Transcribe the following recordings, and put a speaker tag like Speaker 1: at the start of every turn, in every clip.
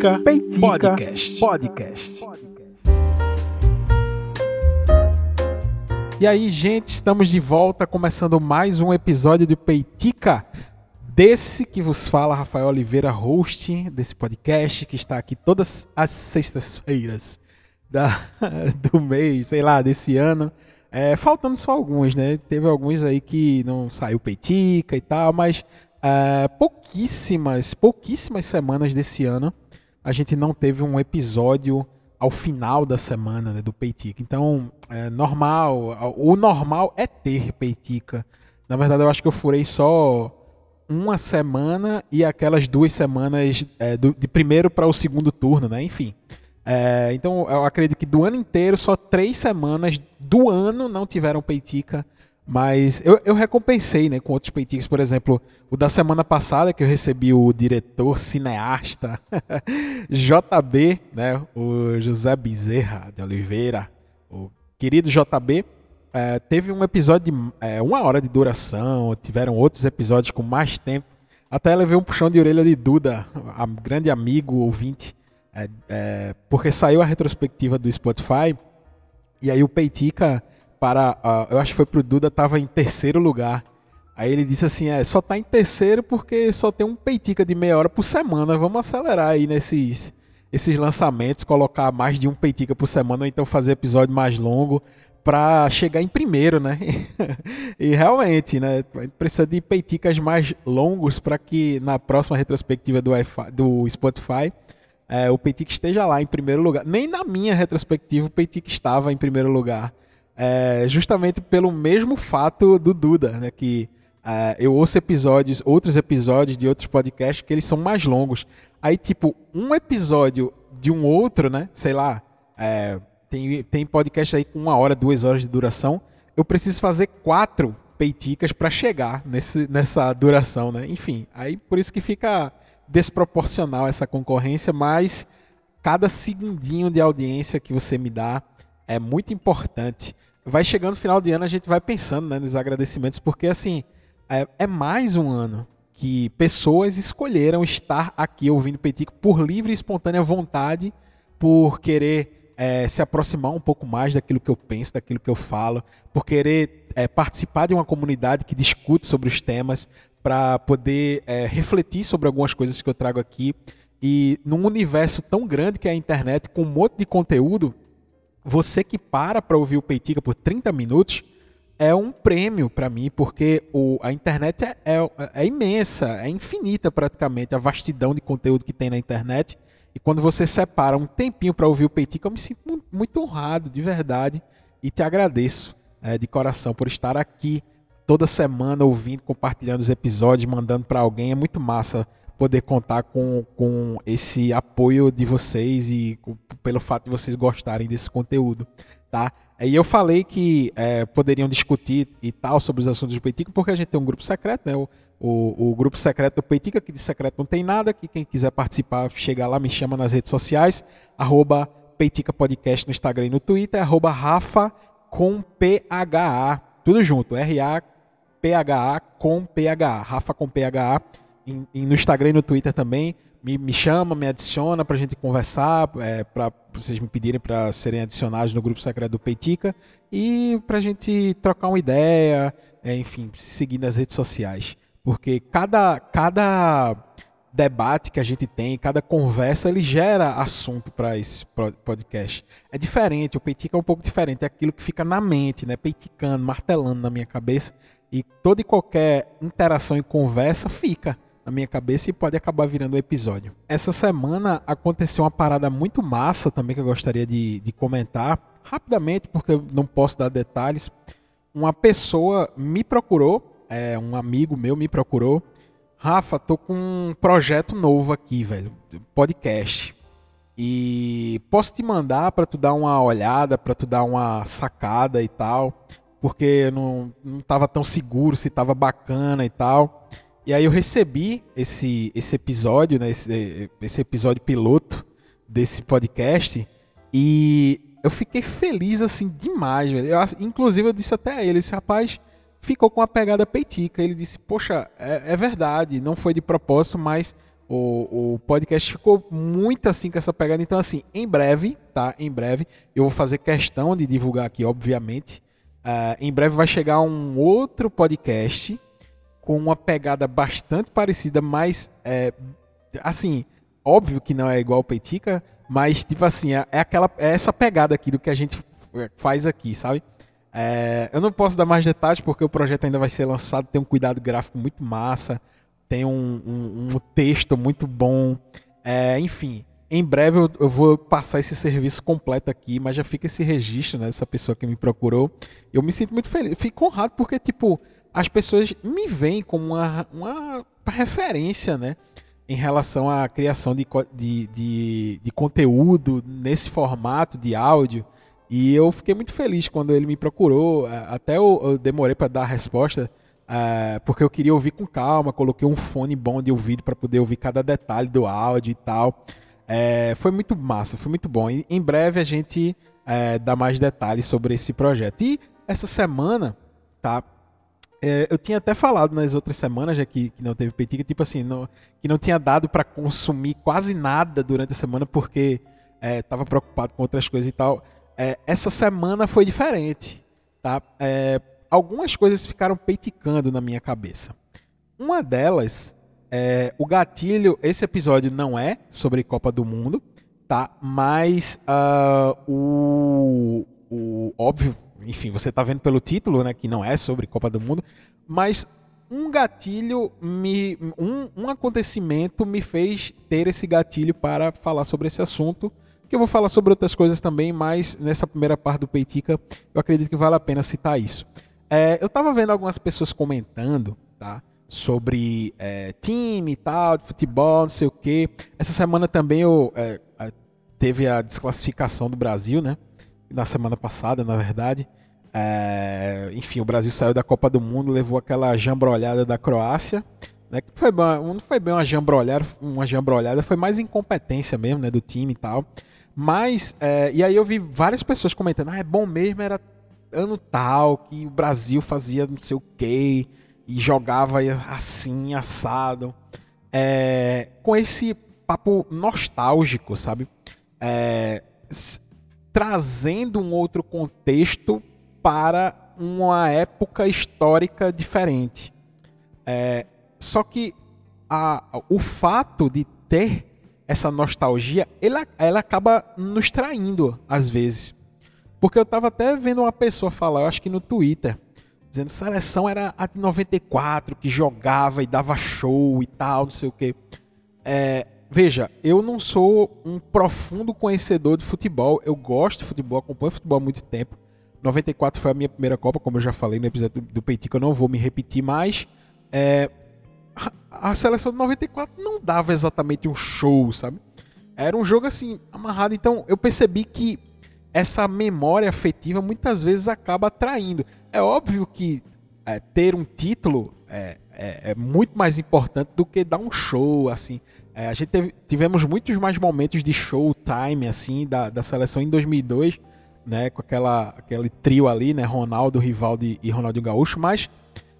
Speaker 1: Peitica, Peitica Podcast.
Speaker 2: Podcast. E aí, gente, estamos de volta começando mais um episódio do Peitica. Desse que vos fala Rafael Oliveira, host desse podcast, que está aqui todas as sextas-feiras do mês, sei lá, desse ano. É, faltando só alguns, né? Teve alguns aí que não saiu Peitica e tal, mas é, pouquíssimas, pouquíssimas semanas desse ano a gente não teve um episódio ao final da semana né, do Peitica. Então, é normal, o normal é ter Peitica. Na verdade, eu acho que eu furei só uma semana e aquelas duas semanas é, do, de primeiro para o segundo turno, né? Enfim. É, então, eu acredito que do ano inteiro, só três semanas do ano não tiveram Peitica. Mas eu, eu recompensei né, com outros peitinhos, por exemplo, o da semana passada, que eu recebi o diretor cineasta JB, né, o José Bezerra de Oliveira, o querido JB, é, teve um episódio de é, uma hora de duração, tiveram outros episódios com mais tempo. Até levei um puxão de orelha de Duda, a, grande amigo, ouvinte, é, porque saiu a retrospectiva do Spotify, e aí o Peitica para. Uh, eu acho que foi pro Duda, tava em terceiro lugar. Aí ele disse assim: é, só tá em terceiro porque só tem um peitica de meia hora por semana. Vamos acelerar aí nesses esses lançamentos, colocar mais de um peitica por semana, ou então fazer episódio mais longo para chegar em primeiro, né? e realmente, né? Precisa de peiticas mais longos para que na próxima retrospectiva do, do Spotify é, o peitica esteja lá em primeiro lugar. Nem na minha retrospectiva o peitica estava em primeiro lugar é, justamente pelo mesmo fato do Duda, né? Que é, eu ouço episódios, outros episódios de outros podcasts que eles são mais longos. Aí, tipo, um episódio de um outro, né? Sei lá, é, tem, tem podcast aí com uma hora, duas horas de duração. Eu preciso fazer quatro peiticas para chegar nesse, nessa duração, né? Enfim, aí por isso que fica desproporcional essa concorrência, mas cada segundinho de audiência que você me dá é muito importante vai chegando o final de ano, a gente vai pensando né, nos agradecimentos, porque assim, é, é, mais um ano que pessoas escolheram estar aqui ouvindo Peitico por livre e espontânea vontade, por querer é, se aproximar um pouco mais daquilo que eu penso, daquilo que eu falo, por querer é, participar de uma comunidade que discute sobre os temas, para poder é, refletir sobre algumas coisas que eu trago aqui. E num universo tão grande que é a internet, com um monte de conteúdo, você que para para ouvir o Peitica por 30 minutos é um prêmio para mim, porque o, a internet é, é, é, imensa, é infinita praticamente, a vastidão de conteúdo que tem na internet. E quando você separa um tempinho para ouvir o Peitica, eu me sinto muito honrado, de verdade, e te agradeço é, de coração por estar aqui toda semana ouvindo, compartilhando os episódios, mandando para alguém. É muito massa poder contar com, com esse apoio de vocês e com, pelo fato de vocês gostarem desse conteúdo, tá? E eu falei que é, poderiam discutir e tal sobre os assuntos do Peitica, porque a gente tem um grupo secreto, né? O, o, o, grupo secreto do Peitica, que de secreto não tem nada, que quem quiser participar, chega lá, me chama nas redes sociais, arroba Peitica Podcast no Instagram e no Twitter, arroba Rafa com PHA, tudo junto, R-A-P-H-A com PHA, Rafa com PHA, e, no Instagram e no Twitter também. Me, me chama, me adiciona para a gente conversar, é, para vocês me pedirem para serem adicionados no grupo secreto do Peitica e para a gente trocar uma ideia, é, enfim, seguir nas redes sociais. Porque cada, cada debate que a gente tem, cada conversa, ele gera assunto para esse podcast. É diferente, o Peitica é um pouco diferente, é aquilo que fica na mente, né? Peiticando, martelando na minha cabeça. E toda e qualquer interação e conversa fica na minha cabeça e pode acabar virando um episódio. Essa semana aconteceu uma parada muito massa também que eu gostaria de, de comentar rapidamente, porque eu não posso dar detalhes. Uma pessoa me procurou, é, um amigo meu me procurou. Rafa, tô com um projeto novo aqui, velho, podcast. E posso te mandar para tu dar uma olhada, para tu dar uma sacada e tal, porque eu não, não tava tão seguro se tava bacana e tal. E aí eu recebi esse, esse episódio, né, esse, esse episódio piloto desse podcast e eu fiquei feliz assim demais, velho. Eu, inclusive eu disse até a ele, esse rapaz ficou com uma pegada peitica. Ele disse, poxa, é, é, verdade, não foi de propósito, mas O, o podcast ficou muito assim com essa pegada. Então, assim, em breve, tá? Em breve, eu vou fazer questão de divulgar aqui, obviamente. Uh, em breve vai chegar um outro podcast com uma pegada bastante parecida, mas é, assim, óbvio que não é igual o Peitica, mas tipo assim, é, é, aquela, é essa pegada aqui do que a gente faz aqui, sabe? É, eu não posso dar mais detalhes porque o projeto ainda vai ser lançado, tem um cuidado gráfico muito massa, tem um, um, um texto muito bom, é, enfim. Em breve eu, eu, vou passar esse serviço completo aqui, mas já fica esse registro né, dessa pessoa que me procurou. Eu me sinto muito feliz, fico honrado porque, tipo, as pessoas me veem como uma, uma referência, né? Em relação à criação de, de, de, de conteúdo nesse formato de áudio. E eu fiquei muito feliz quando ele me procurou. Até eu, eu demorei para dar a resposta, é, porque eu queria ouvir com calma. Coloquei um fone bom de ouvido para poder ouvir cada detalhe do áudio e tal. É, foi muito massa, foi muito bom. E, em breve a gente é, dá mais detalhes sobre esse projeto. E essa semana, tá? É, eu tinha até falado nas outras semanas, já que, que não teve petica, tipo assim, que não tinha dado para consumir quase nada durante a semana porque estava é, preocupado com outras coisas e tal. É, essa semana foi diferente, tá? É, algumas coisas ficaram peiticando na minha cabeça. Uma delas é, o gatilho, esse episódio não é sobre Copa do Mundo, tá? Mas uh, o, o óbvio, enfim, você tá vendo pelo título, né, que não é sobre Copa do Mundo, mas um gatilho me um, um acontecimento me fez ter esse gatilho para falar sobre esse assunto que eu vou falar sobre outras coisas também, mas nessa primeira parte do Peitica eu acredito que vale a pena citar isso. É, eu estava vendo algumas pessoas comentando, tá? sobre é, time e tal, de futebol, não sei o quê. Essa semana também eu, é, teve a desclassificação do Brasil, né? Na semana passada, na verdade. É, enfim, o Brasil saiu da Copa do Mundo, levou aquela jambrolhada da Croácia. Né, que foi, não foi bem uma jambrolhada, uma jambrolhada, foi mais incompetência mesmo, né, do time e tal. Mas, é, e aí eu vi várias pessoas comentando, ah, é bom mesmo, era ano tal, que o Brasil fazia não sei o quê, e jogava assim, assado. É, com esse papo nostálgico, sabe? É, trazendo um outro contexto para uma época histórica diferente. É, só que a, o fato de ter essa nostalgia, ela, ela acaba nos traindo às vezes. Porque eu estava até vendo uma pessoa falar, eu acho que no Twitter, dizendo que seleção era a de 94, que jogava e dava show e tal, não sei o quê. É, veja, eu não sou um profundo conhecedor de futebol. Eu gosto de futebol, acompanho futebol há muito tempo. 94 foi a minha primeira Copa, como eu já falei no episódio do, Peitico, eu não vou me repetir mais. É, a, a seleção de 94 não dava exatamente um show, sabe? Era um jogo assim, amarrado. Então eu percebi que essa memória afetiva muitas vezes acaba atraindo. É óbvio que é, ter um título é, é, é, muito mais importante do que dar um show, assim. É, a gente teve, tivemos muitos mais momentos de showtime, assim, da, da seleção em 2002, né, com aquela, aquele trio ali, né, Ronaldo, Rivaldo e Ronaldinho Gaúcho, mas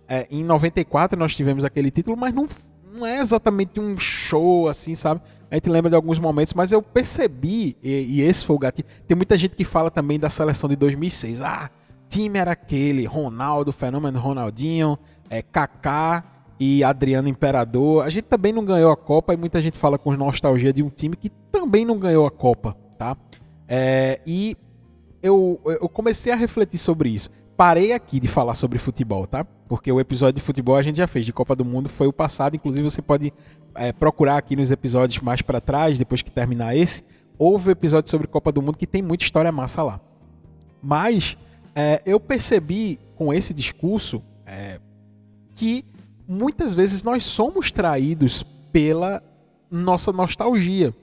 Speaker 2: é, em 94 nós tivemos aquele título, mas não, não é exatamente um show, assim, sabe? A gente lembra de alguns momentos, mas eu percebi, e, e esse foi o gatilho. Tem muita gente que fala também da seleção de 2006. Ah, time era aquele, Ronaldo, Fenômeno Ronaldinho, é, Kaká e Adriano Imperador. A gente também não ganhou a Copa e muita gente fala com nostalgia de um time que também não ganhou a Copa, tá? É, e eu, eu comecei a refletir sobre isso parei aqui de falar sobre futebol, tá? Porque o episódio de futebol a gente já fez, de Copa do Mundo foi o passado. Inclusive, você pode é, procurar aqui nos episódios mais para trás, depois que terminar esse. Houve episódio sobre Copa do Mundo que tem muita história massa lá. Mas é, eu percebi com esse discurso é, que muitas vezes nós somos traídos pela nossa nostalgia.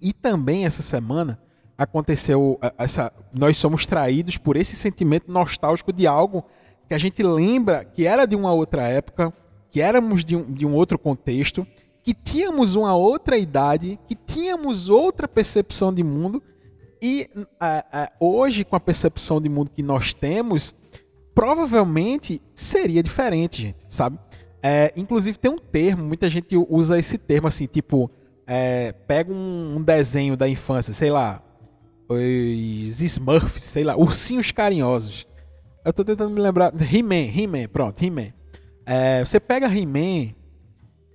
Speaker 2: E também essa semana aconteceu essa nós somos traídos por esse sentimento nostálgico de algo que a gente lembra que era de uma outra época, que éramos de um, de um outro contexto, que tínhamos uma outra idade, que tínhamos outra percepção de mundo e hoje com a percepção de mundo que nós temos, provavelmente seria diferente, gente, sabe? É, inclusive tem um termo, muita gente usa esse termo assim, tipo, é, pega um, um, desenho da infância, sei lá, os Smurfs, sei lá, ursinhos carinhosos. Eu tô tentando me lembrar. He-Man, He-Man, pronto, He-Man. É, você pega He-Man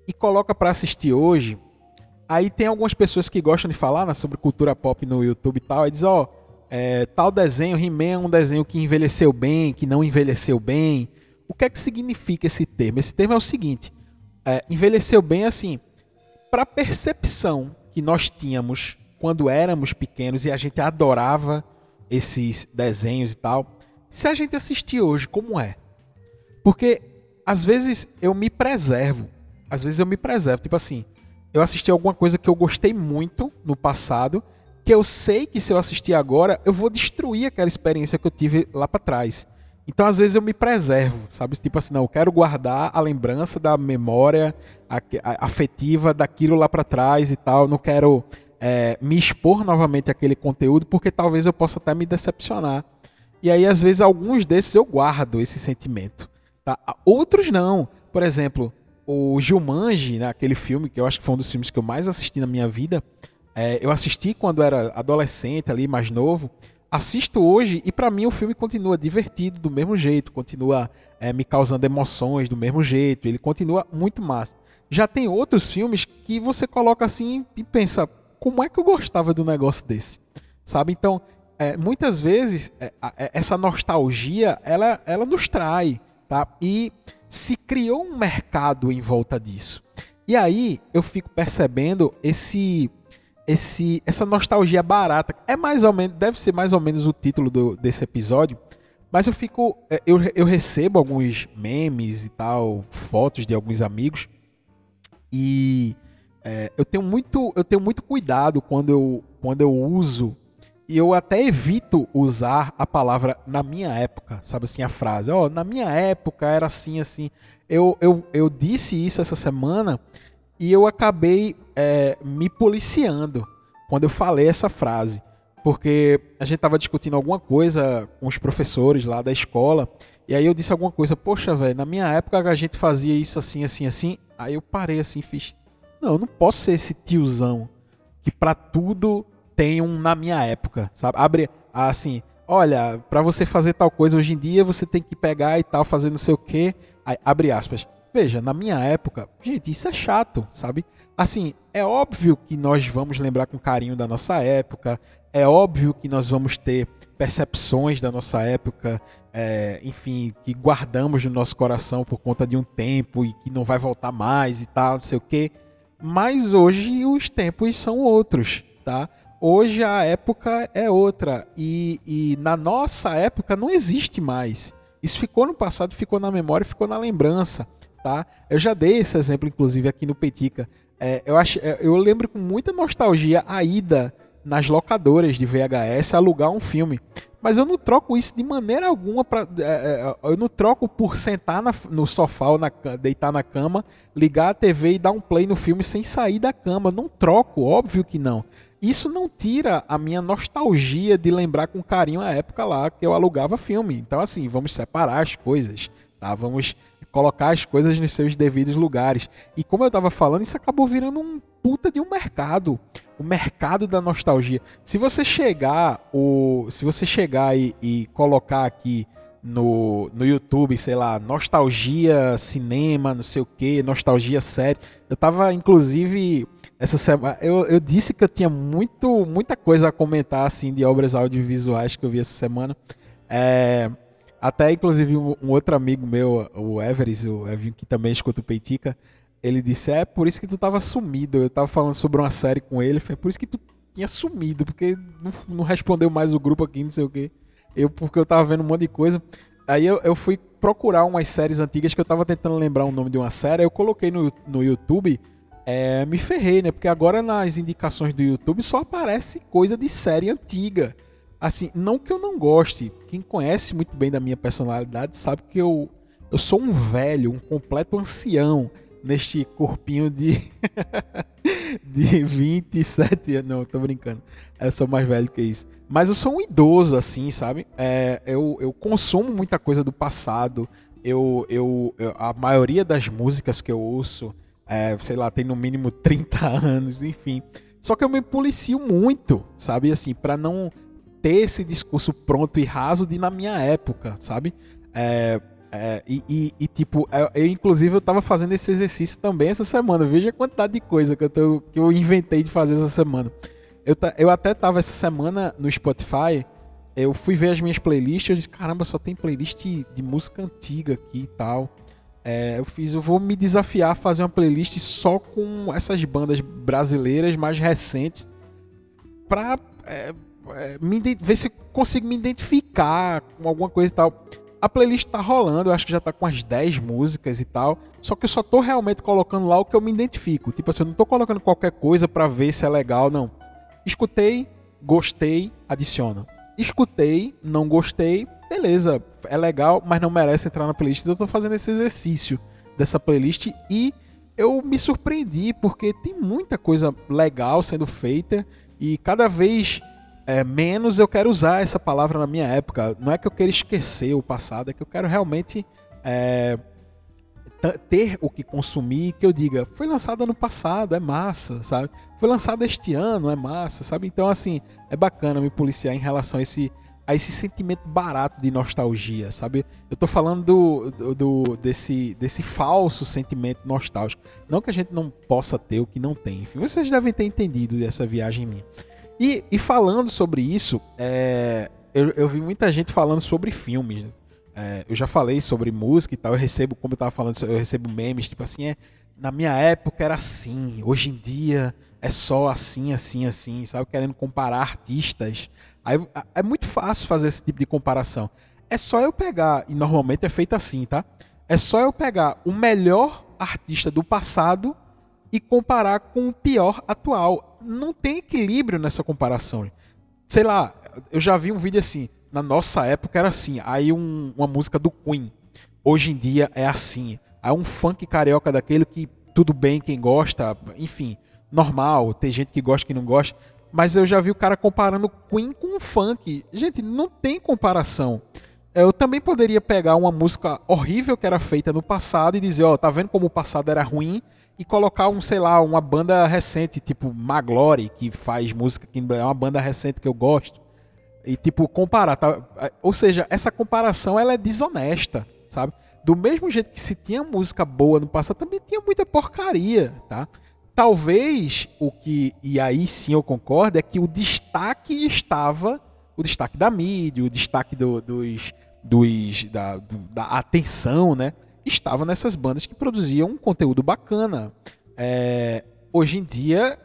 Speaker 2: e coloca para assistir hoje. Aí tem algumas pessoas que gostam de falar né, sobre cultura pop no YouTube e tal. E diz, ó, é, tal desenho, He-Man é um desenho que envelheceu bem, que não envelheceu bem. O que é que significa esse termo? Esse termo é o seguinte: é, envelheceu bem assim, para a percepção que nós tínhamos quando éramos pequenos e a gente adorava esses desenhos e tal. Se a gente assistir hoje, como é? Porque às vezes eu me preservo. Às vezes eu me preservo. Tipo assim, eu assisti alguma coisa que eu gostei muito no passado, que eu sei que se eu assistir agora, eu vou destruir aquela experiência que eu tive lá para trás. Então, às vezes, eu me preservo, sabe? Tipo assim, não, eu quero guardar a lembrança da memória afetiva daquilo lá para trás e tal. Não quero é, me expor novamente àquele conteúdo, porque talvez eu possa até me decepcionar. E aí, às vezes, alguns desses eu guardo esse sentimento. Tá? Outros não. Por exemplo, o Jumanji, né, aquele filme que eu acho que foi um dos filmes que eu mais assisti na minha vida. É, eu assisti quando era adolescente, ali mais novo. Assisto hoje e para mim o filme continua divertido do mesmo jeito, continua é, me causando emoções do mesmo jeito, ele continua muito massa. Já tem outros filmes que você coloca assim e pensa, como é que eu gostava do negócio desse? Sabe? Então, é, muitas vezes, é, é, essa nostalgia, ela, ela nos trai, tá? E se criou um mercado em volta disso. E aí, eu fico percebendo esse esse essa nostalgia barata. É mais ou menos, deve ser mais ou menos o título do, desse episódio, mas eu fico é, eu, eu recebo alguns memes e tal, fotos de alguns amigos e é, eu tenho muito eu tenho muito cuidado quando eu quando eu uso e eu até evito usar a palavra na minha época, sabe assim a frase, ó, oh, na minha época era assim assim. Eu, eu, eu disse isso essa semana e eu acabei é, me policiando quando eu falei essa frase, porque a gente estava discutindo alguma coisa com os professores lá da escola e aí eu disse alguma coisa, poxa velho, na minha época a gente fazia isso assim assim assim. Aí eu parei assim, fiz não, eu não posso ser esse tiozão que para tudo tem um na minha época, sabe? Abre assim, olha, para você fazer tal coisa hoje em dia, você tem que pegar e tal, fazer não sei o quê. Aí, abre aspas. Veja, na minha época, gente, isso é chato, sabe? Assim, é óbvio que nós vamos lembrar com carinho da nossa época, é óbvio que nós vamos ter percepções da nossa época, é, enfim, que guardamos no nosso coração por conta de um tempo e que não vai voltar mais e tal, não sei o quê. Mas hoje os tempos são outros, tá? Hoje a época é outra e, e na nossa época não existe mais. Isso ficou no passado, ficou na memória, ficou na lembrança, tá? Eu já dei esse exemplo, inclusive, aqui no Petica. É, eu, acho, é, eu lembro com muita nostalgia a ida nas locadoras de VHS alugar um filme. Mas eu não troco isso de maneira alguma para é, é, eu não troco por sentar na, no sofá ou na, deitar na cama, ligar a TV e dar um play no filme sem sair da cama. Não troco, óbvio que não. Isso não tira a minha nostalgia de lembrar com carinho a época lá que eu alugava filme. Então assim, vamos separar as coisas, tá? Vamos colocar as coisas nos seus devidos lugares. E como eu estava falando, isso acabou virando um puta de um mercado, o mercado da nostalgia. Se você chegar, o, se você chegar e, e colocar aqui no, no YouTube, sei lá, nostalgia cinema, não sei o que, nostalgia série. Eu tava, inclusive, essa semana. Eu, eu disse que eu tinha muito, muita coisa a comentar, assim, de obras audiovisuais que eu vi essa semana. É, até, inclusive, um, outro amigo meu, o Everest, o Evinho, que também escuta o Peitica, ele disse: É por isso que tu tava sumido. Eu tava falando sobre uma série com ele, foi por isso que tu tinha sumido, porque não, não respondeu mais o grupo aqui, não sei o quê. Eu, porque eu tava vendo um monte de coisa. Aí eu, eu fui procurar umas séries antigas que eu tava tentando lembrar o nome de uma série. Eu coloquei no, no YouTube. É, me ferrei, né? Porque agora nas indicações do YouTube só aparece coisa de série antiga. Assim, não que eu não goste. Quem conhece muito bem da minha personalidade sabe que eu, eu sou um velho, um completo ancião neste corpinho de de 27 anos. Não, tô brincando. Eu sou mais velho que isso. Mas eu sou um idoso, assim, sabe? É, eu, eu consumo muita coisa do passado, eu, eu, eu, a maioria das músicas que eu ouço, é, sei lá, tem no mínimo 30 anos, enfim. Só que eu me policio muito, sabe? Assim, para não ter esse discurso pronto e raso de na minha época, sabe? É, é, e, e, e, tipo, eu, eu, inclusive eu tava fazendo esse exercício também essa semana. Veja a quantidade de coisa que eu, tô, que eu inventei de fazer essa semana. Eu, eu até tava essa semana no Spotify eu fui ver as minhas playlists eu disse, caramba, só tem playlist de música antiga aqui e tal. É, eu fiz, eu vou me desafiar a fazer uma playlist só com essas bandas brasileiras mais recentes pra é, é, me, ver se consigo me identificar com alguma coisa e tal. A playlist tá rolando, eu acho que já tá com as 10 músicas e tal. Só que eu só tô realmente colocando lá o que eu me identifico. Tipo assim, eu não tô colocando qualquer coisa para ver se é legal, não. Escutei, gostei, adiciona escutei, não gostei, beleza, é legal, mas não merece entrar na playlist. Então eu tô fazendo esse exercício dessa playlist e eu me surpreendi porque tem muita coisa legal sendo feita e cada vez é, menos eu quero usar essa palavra na minha época. Não é que eu quero esquecer o passado, é que eu quero realmente é, ter o que consumir que eu diga, foi lançado ano passado, é massa, sabe? Foi lançado este ano, é massa, sabe? Então, assim, é bacana me policiar em relação a esse, a esse sentimento barato de nostalgia, sabe? Eu tô falando do, do, do, desse, desse falso sentimento nostálgico. Não que a gente não possa ter o que não tem. Enfim, vocês devem ter entendido dessa viagem minha. E, e falando sobre isso, é, eu, eu vi muita gente falando sobre filmes, né? É, eu já falei sobre música e tal, eu recebo, como eu tava falando, eu recebo memes, tipo assim, é, na minha época era assim, hoje em dia é só assim, assim, assim, sabe? Querendo comparar artistas. Aí, é muito fácil fazer esse tipo de comparação. É só eu pegar, e normalmente é feito assim, tá? É só eu pegar o melhor artista do passado e comparar com o pior atual. Não tem equilíbrio nessa comparação. Sei lá, eu já vi um vídeo assim, na nossa época era assim. Aí um, uma música do Queen. Hoje em dia é assim. Aí um funk carioca daquele que tudo bem quem gosta, enfim, normal. Tem gente que gosta que não gosta. Mas eu já vi o cara comparando Queen com funk. Gente, não tem comparação. Eu também poderia pegar uma música horrível que era feita no passado e dizer, ó, oh, tá vendo como o passado era ruim? E colocar um, sei lá, uma banda recente, tipo Maglory, que faz música que é uma banda recente que eu gosto e tipo comparar, tá? Ou seja, essa comparação ela é desonesta, sabe? Do mesmo jeito que se tinha música boa no passado, também tinha muita porcaria, tá? Talvez o que e aí sim eu concordo é que o destaque estava o destaque da mídia, o destaque do, dos, dos da, do, da atenção, né? Estava nessas bandas que produziam um conteúdo bacana. É, hoje em dia,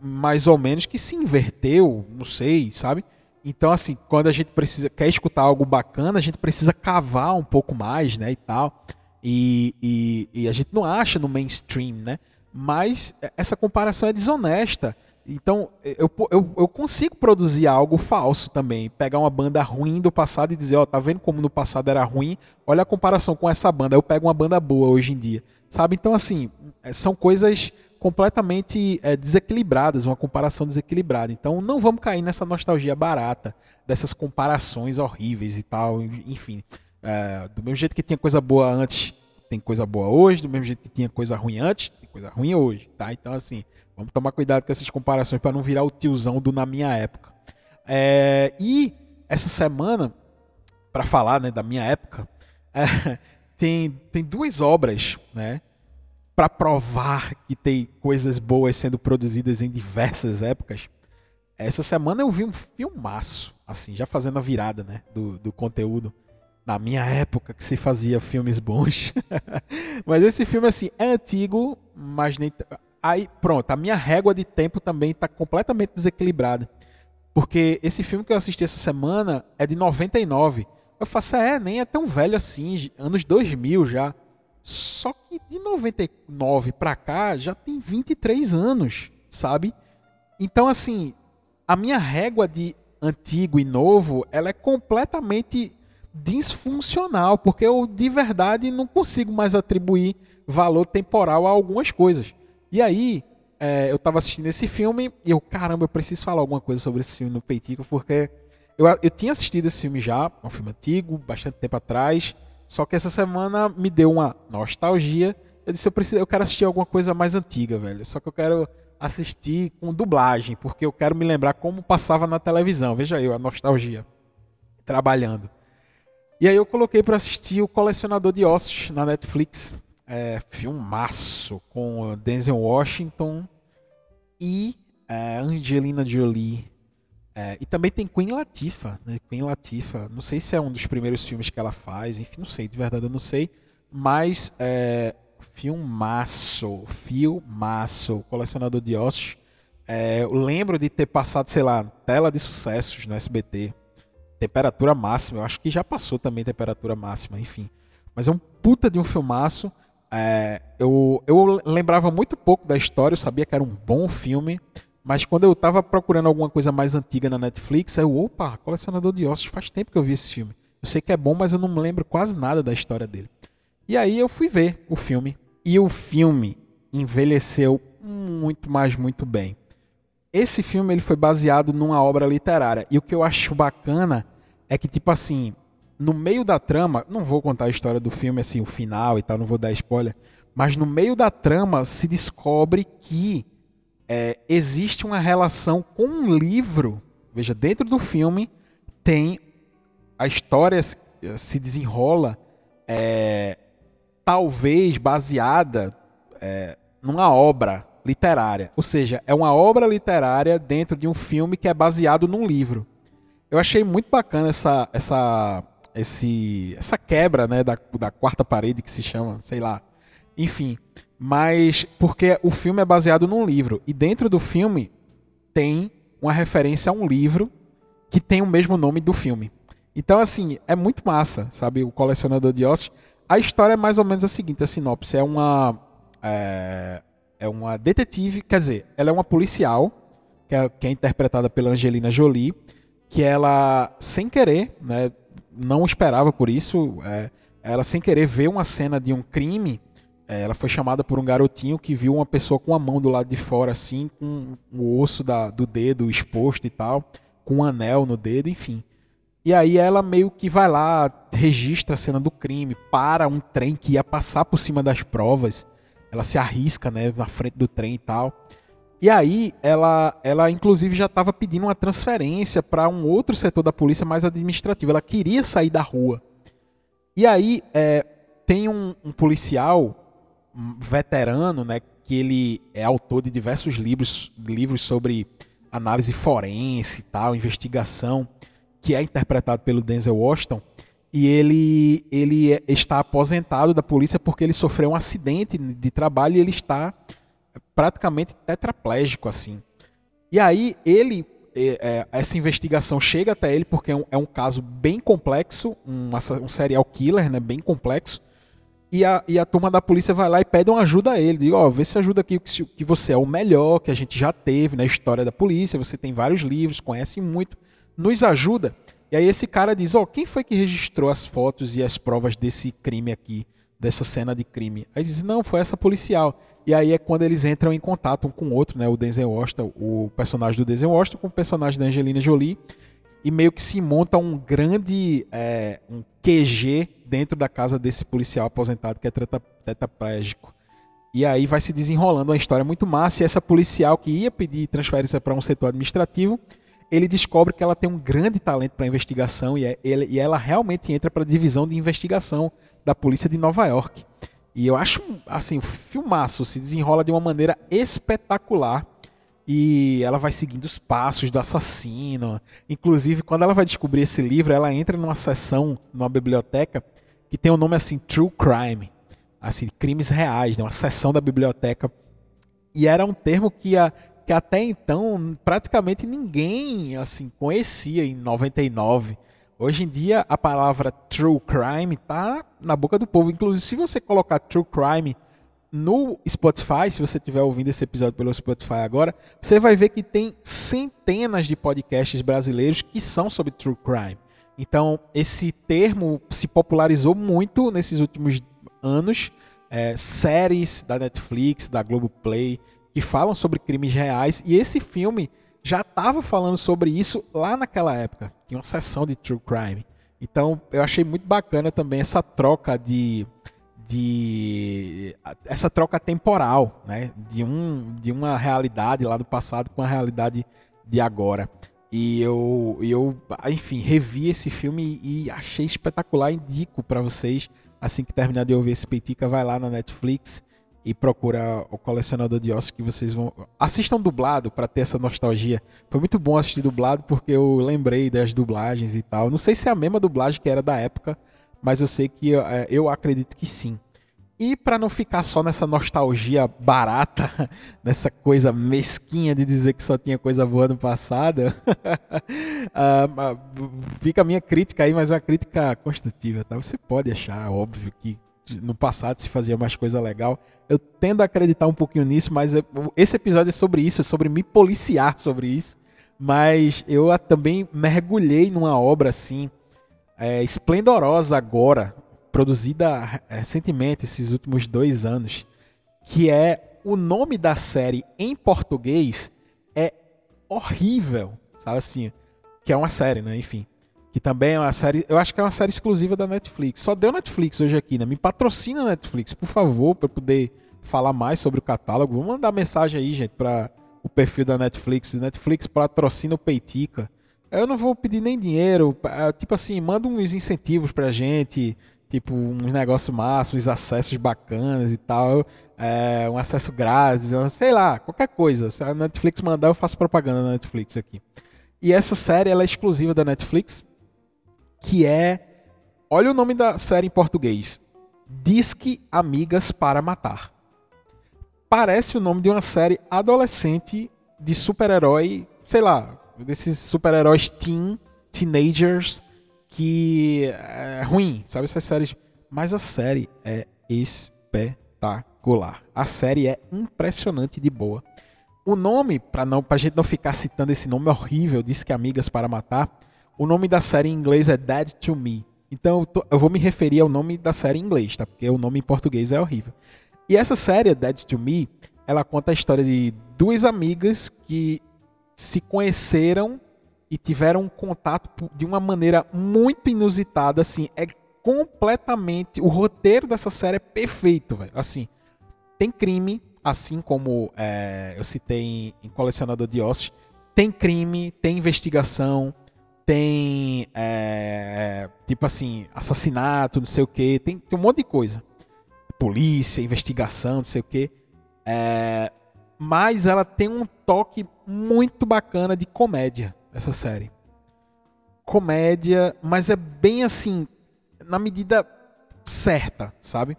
Speaker 2: mais ou menos que se inverteu, não sei, sabe? Então, assim, quando a gente precisa quer escutar algo bacana, a gente precisa cavar um pouco mais, né, e tal. E, e, e, a gente não acha no mainstream, né? Mas essa comparação é desonesta. Então, eu, eu, eu consigo produzir algo falso também. Pegar uma banda ruim do passado e dizer, ó, oh, tá vendo como no passado era ruim? Olha a comparação com essa banda. Eu pego uma banda boa hoje em dia. Sabe? Então, assim, são coisas completamente é, desequilibradas, uma comparação desequilibrada. Então não vamos cair nessa nostalgia barata, dessas comparações horríveis e tal. Enfim, é, do mesmo jeito que tinha coisa boa antes, tem coisa boa hoje, do mesmo jeito que tinha coisa ruim antes, tem coisa ruim hoje, tá? Então assim, vamos tomar cuidado com essas comparações para não virar o tiozão do na minha época. É, e essa semana, para falar né, da minha época, é, tem, tem duas obras, né? para provar que tem coisas boas sendo produzidas em diversas épocas, essa semana eu vi um filmaço, assim, já fazendo a virada, né, do, do conteúdo. Na minha época que se fazia filmes bons. mas esse filme, assim, é antigo, mas nem... Aí, pronto, a minha régua de tempo também está completamente desequilibrada. Porque esse filme que eu assisti essa semana é de 99. Eu faço, é, nem é tão velho assim, anos 2000 já. Só que de 99 para cá já tem 23 anos, sabe? Então assim, a minha régua de antigo e novo, ela é completamente disfuncional, porque eu de verdade não consigo mais atribuir valor temporal a algumas coisas. E aí, é, eu estava assistindo esse filme e eu, caramba, eu preciso falar alguma coisa sobre esse filme no Peitico, porque eu, eu tinha assistido esse filme já, um filme antigo, bastante tempo atrás, Só que essa semana me deu uma nostalgia. Eu disse, eu, preciso, eu quero assistir alguma coisa mais antiga, velho. Só que eu quero assistir com dublagem, porque eu quero me lembrar como passava na televisão. Veja aí a nostalgia. Trabalhando. E aí eu coloquei para assistir o Colecionador de Ossos na Netflix. É, filmaço com Denzel Washington e é, Angelina Jolie. É, e também tem Queen Latifah, né? Queen Latifah. Não sei se é um dos primeiros filmes que ela faz, enfim, não sei, de verdade eu não sei. Mas é, filmaço, filmaço, colecionador de ossos. É, eu lembro de ter passado, sei lá, tela de sucessos no SBT. Temperatura máxima, eu acho que já passou também temperatura máxima, enfim. Mas é um puta de um filmaço. É, eu, eu lembrava muito pouco da história, eu sabia que era um bom filme. Mas quando eu estava procurando alguma coisa mais antiga na Netflix, eu, opa, Colecionador de Ossos, faz tempo que eu vi esse filme. Eu sei que é bom, mas eu não me lembro quase nada da história dele. E aí eu fui ver o filme. E o filme envelheceu muito mais, muito bem. Esse filme ele foi baseado numa obra literária. E o que eu acho bacana é que, tipo assim, no meio da trama, não vou contar a história do filme, assim, o final e tal, não vou dar spoiler, mas no meio da trama se descobre que é, existe uma relação com um livro. Veja, dentro do filme tem a história se desenrola é, talvez baseada é, numa obra literária. Ou seja, é uma obra literária dentro de um filme que é baseado num livro. Eu achei muito bacana essa, essa, esse, essa quebra né, da, da quarta parede que se chama, sei lá. Enfim, mas porque o filme é baseado num livro e dentro do filme tem uma referência a um livro que tem o mesmo nome do filme. Então assim, é muito massa, sabe, o colecionador de ossos. A história é mais ou menos a seguinte, a sinopse é uma é, é uma detetive, quer dizer, ela é uma policial que é, que é interpretada pela Angelina Jolie, que ela sem querer, né, não esperava por isso, é, ela sem querer vê uma cena de um crime é, ela foi chamada por um garotinho que viu uma pessoa com a mão do lado de fora, assim, com o osso da, do dedo exposto e tal, com um anel no dedo, enfim. E aí ela meio que vai lá, registra a cena do crime, para um trem que ia passar por cima das provas. Ela se arrisca, né, na frente do trem e tal. E aí ela, ela inclusive já estava pedindo uma transferência para um outro setor da polícia mais administrativo. Ela queria sair da rua. E aí é, tem um, um policial veterano, né, que ele é autor de diversos livros, livros sobre análise forense e tal, investigação, que é interpretado pelo Denzel Washington, e ele, ele é, está aposentado da polícia porque ele sofreu um acidente de trabalho e ele está praticamente tetraplégico assim. E aí ele é, é essa investigação chega até ele porque é um, é um caso bem complexo, um, um serial killer, né, bem complexo, e a, e a turma da polícia vai lá e pede uma ajuda a ele. Diz, ó, oh, vê se ajuda aqui, que, que você é o melhor, que a gente já teve na história da polícia, você tem vários livros, conhece muito, nos ajuda. E aí esse cara diz, ó, oh, quem foi que registrou as fotos e as provas desse crime aqui, dessa cena de crime? Aí diz, não, foi essa policial. E aí é quando eles entram em contato um com o outro, né? O Denzel Washington, o personagem do Denzel Washington com o personagem da Angelina Jolie e meio que se monta um grande é, um QG dentro da casa desse policial aposentado que é tetraplégico. E aí vai se desenrolando uma história muito massa. E essa policial que ia pedir transferência para um setor administrativo, ele descobre que ela tem um grande talento para investigação e, é, ele, e ela realmente entra para a divisão de investigação da polícia de Nova York. E eu acho, assim, o filmaço se desenrola de uma maneira espetacular e ela vai seguindo os passos do assassino. Inclusive, quando ela vai descobrir esse livro, ela entra numa sessão, numa biblioteca, que tem o um nome assim, True Crime. Assim, crimes reais, né? uma sessão da biblioteca. E era um termo que, a, que até então praticamente ninguém assim conhecia em 99. Hoje em dia, a palavra True Crime está na boca do povo. Inclusive, se você colocar True Crime no Spotify, se você estiver ouvindo esse episódio pelo Spotify agora, você vai ver que tem centenas de podcasts brasileiros que são sobre true crime. Então, esse termo se popularizou muito nesses últimos anos. É, séries da Netflix, da Globoplay, que falam sobre crimes reais. E esse filme já estava falando sobre isso lá naquela época. Tinha uma sessão de true crime. Então eu achei muito bacana também essa troca de, de essa troca temporal, né? De, um, de uma realidade lá do passado com a realidade de agora. E eu, eu, enfim, revi esse filme e achei espetacular. Indico para vocês, assim que terminar de ouvir esse Peitica, vai lá na Netflix e procura o colecionador de ossos que vocês vão assistam dublado para ter essa nostalgia. Foi muito bom assistir dublado porque eu lembrei das dublagens e tal. Não sei se é a mesma dublagem que era da época, mas eu sei que é, eu acredito que sim. E para não ficar só nessa nostalgia barata, nessa coisa mesquinha de dizer que só tinha coisa boa no passado, uh, fica a minha crítica aí, mas é uma crítica construtiva. Tá? Você pode achar, óbvio, que no passado se fazia mais coisa legal. Eu tendo a acreditar um pouquinho nisso, mas esse episódio é sobre isso, é sobre me policiar sobre isso. Mas eu também mergulhei numa obra assim, é, esplendorosa agora, produzida recentemente, esses últimos dois anos, que é o nome da série em português é horrível, sabe assim, que é uma série, né? Enfim que também é uma série, eu acho que é uma série exclusiva da Netflix. Só deu Netflix hoje aqui, né? Me patrocina a Netflix, por favor, para poder falar mais sobre o catálogo. Vou mandar mensagem aí, gente, para o perfil da Netflix. Netflix patrocina o Peitica. Eu não vou pedir nem dinheiro, é, tipo assim, manda uns incentivos pra gente, tipo uns negócios massos, uns acessos bacanas e tal, é, um acesso grátis, sei lá, qualquer coisa. Se a Netflix mandar, eu faço propaganda na Netflix aqui. E essa série ela é exclusiva da Netflix que é. Olha o nome da série em português: Disque Amigas para Matar. Parece o nome de uma série adolescente de super-herói, sei lá, desses super-heróis teen, teenagers, que é ruim, sabe essas séries. Mas a série é espetacular. A série é impressionante de boa. O nome, para não, pra gente não ficar citando esse nome horrível, Disque Amigas para Matar, o nome da série em inglês é Dead to Me. Então eu, tô, eu, vou me referir ao nome da série em inglês, tá? Porque o nome em português é horrível. E essa série, Dead to Me, ela conta a história de duas amigas que se conheceram e tiveram um contato de uma maneira muito inusitada, assim, é completamente, o roteiro dessa série é perfeito, velho. Assim, tem crime, assim como é, eu citei em, em Colecionador de Ossos, tem crime, tem investigação, tem é, tipo assim, assassinato, não sei o que, tem, tem, um monte de coisa. Polícia, investigação, não sei o que. É, mas ela tem um toque muito bacana de comédia, essa série. Comédia, mas é bem assim, na medida certa, sabe?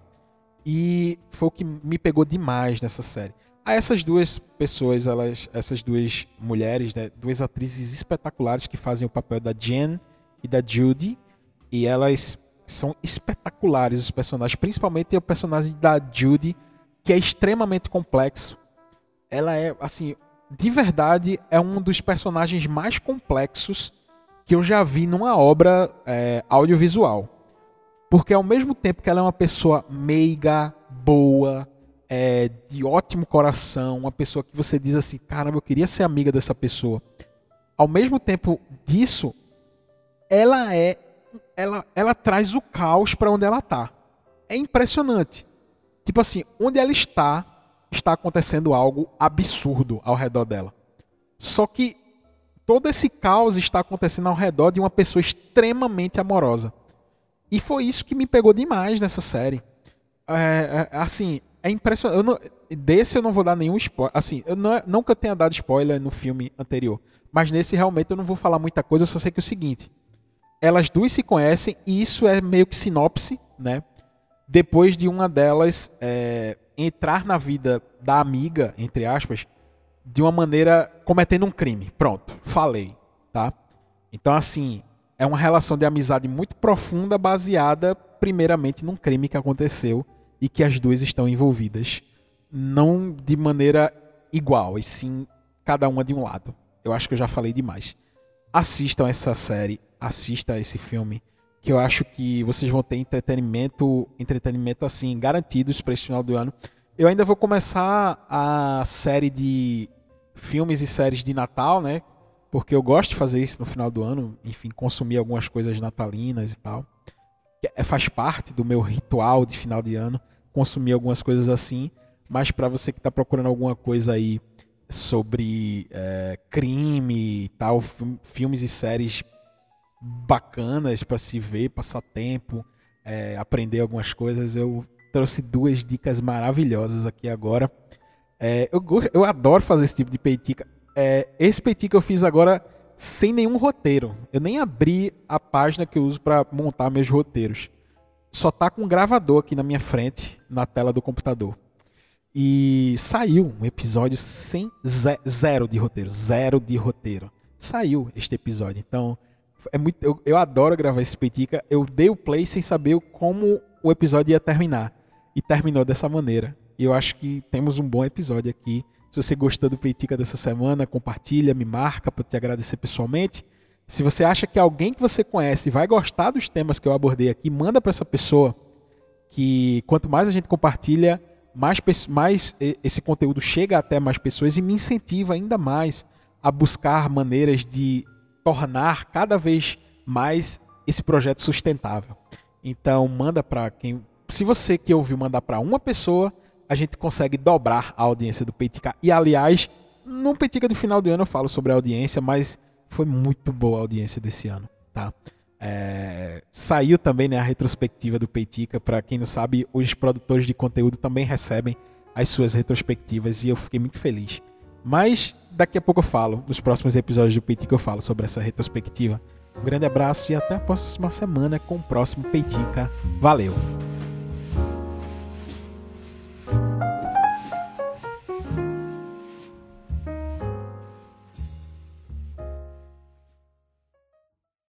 Speaker 2: E foi o que me pegou demais nessa série essas duas pessoas, elas, essas duas mulheres, né, duas atrizes espetaculares que fazem o papel da Jen e da Judy, e elas são espetaculares os personagens, principalmente o personagem da Judy, que é extremamente complexo. Ela é, assim, de verdade, é um dos personagens mais complexos que eu já vi numa obra é, audiovisual. Porque ao mesmo tempo que ela é uma pessoa meiga, boa, é, de ótimo coração, uma pessoa que você diz assim, caramba, eu queria ser amiga dessa pessoa. Ao mesmo tempo disso, ela é, ela, ela traz o caos para onde ela está. É impressionante. Tipo assim, onde ela está, está acontecendo algo absurdo ao redor dela. Só que todo esse caos está acontecendo ao redor de uma pessoa extremamente amorosa. E foi isso que me pegou demais nessa série. É, é, assim, é impressionante. Eu não, desse eu não vou dar nenhum spoiler. Assim, eu não, nunca tenha dado spoiler no filme anterior. Mas nesse realmente eu não vou falar muita coisa, eu só sei que é o seguinte. Elas duas se conhecem e isso é meio que sinopse, né? Depois de uma delas é, entrar na vida da amiga, entre aspas, de uma maneira cometendo um crime. Pronto, falei, tá? Então, assim, é uma relação de amizade muito profunda, baseada primeiramente num crime que aconteceu e que as duas estão envolvidas, não de maneira igual, e sim cada uma de um lado. Eu acho que eu já falei demais. Assistam essa série, assista esse filme, que eu acho que vocês vão ter entretenimento, entretenimento assim garantidos para esse final do ano. Eu ainda vou começar a série de filmes e séries de Natal, né? porque eu gosto de fazer isso no final do ano, enfim, consumir algumas coisas natalinas e tal. É, faz parte do meu ritual de final de ano consumir algumas coisas assim, mas para você que está procurando alguma coisa aí sobre é, crime e tal, filmes e séries bacanas para se ver, passar tempo, é, aprender algumas coisas, eu trouxe duas dicas maravilhosas aqui agora. É, eu, eu adoro fazer esse tipo de peitica. É, esse peitica eu fiz agora sem nenhum roteiro. Eu nem abri a página que eu uso para montar meus roteiros. Só tá com um gravador aqui na minha frente, na tela do computador. E saiu um episódio sem zero de roteiro, zero de roteiro. Saiu este episódio. Então, é muito, eu, eu adoro gravar esse Peitica. Eu dei o play sem saber como o episódio ia terminar. E terminou dessa maneira. E eu acho que temos um bom episódio aqui. Se você gostou do Peitica dessa semana, compartilha, me marca para te agradecer pessoalmente. Se você acha que alguém que você conhece vai gostar dos temas que eu abordei aqui, manda para essa pessoa. Que quanto mais a gente compartilha, mais, mais esse conteúdo chega até mais pessoas e me incentiva ainda mais a buscar maneiras de tornar cada vez mais esse projeto sustentável. Então, manda para quem. Se você que ouviu mandar para uma pessoa, a gente consegue dobrar a audiência do Peitica. E, aliás, no Peitica do final do ano eu falo sobre a audiência, mas foi muito boa a audiência desse ano. Tá? É, saiu também né, a retrospectiva do Peitica. Para quem não sabe, os produtores de conteúdo também recebem as suas retrospectivas e eu fiquei muito feliz. Mas daqui a pouco eu falo, nos próximos episódios do Peitica eu falo sobre essa retrospectiva. Um grande abraço e até a próxima semana com o próximo Peitica. Valeu!